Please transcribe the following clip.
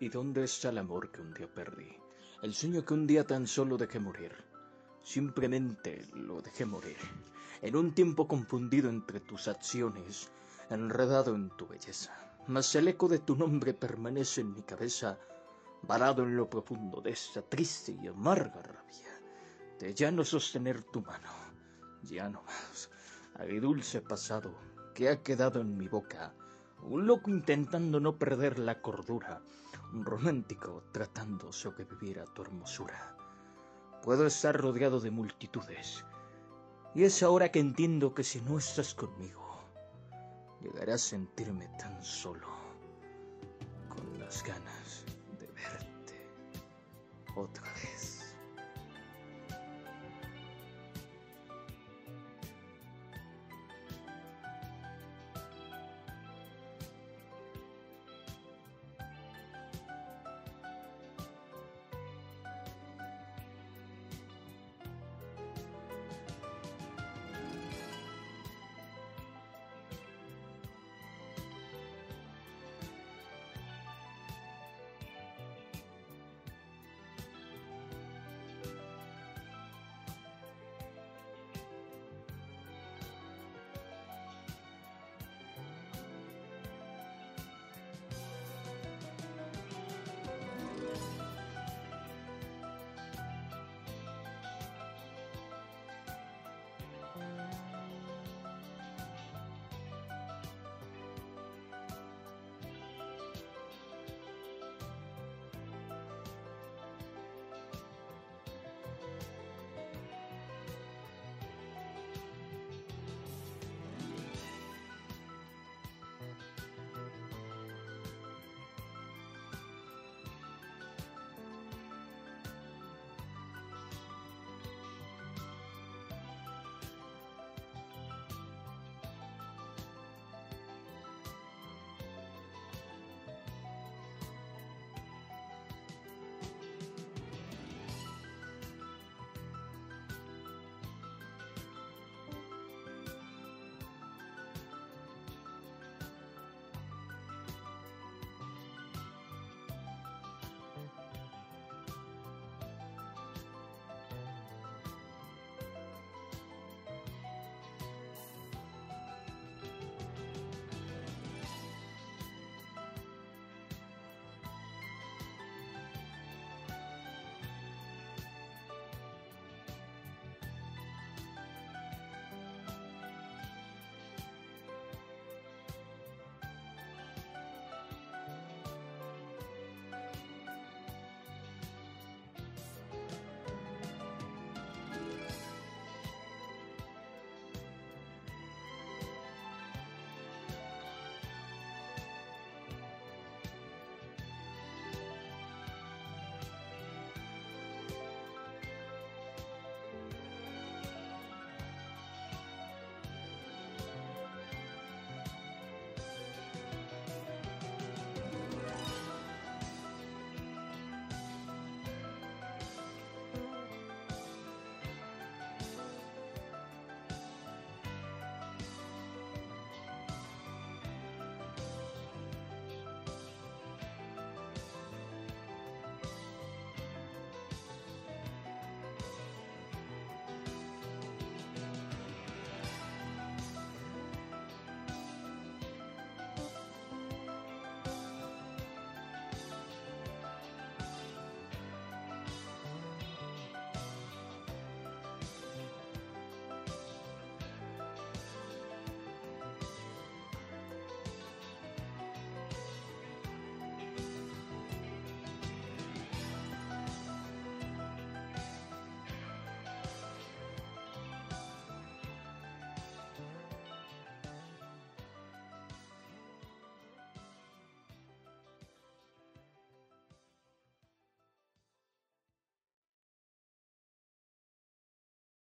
¿Y dónde está el amor que un día perdí? El sueño que un día tan solo dejé morir. Simplemente lo dejé morir. En un tiempo confundido entre tus acciones, enredado en tu belleza. Mas el eco de tu nombre permanece en mi cabeza, varado en lo profundo de esta triste y amarga rabia. De ya no sostener tu mano, ya no más. dulce pasado que ha quedado en mi boca un loco intentando no perder la cordura, romántico tratando a tu hermosura. Puedo estar rodeado de multitudes, y es ahora que entiendo que si no estás conmigo, llegaré a sentirme tan solo, con las ganas de verte otra vez.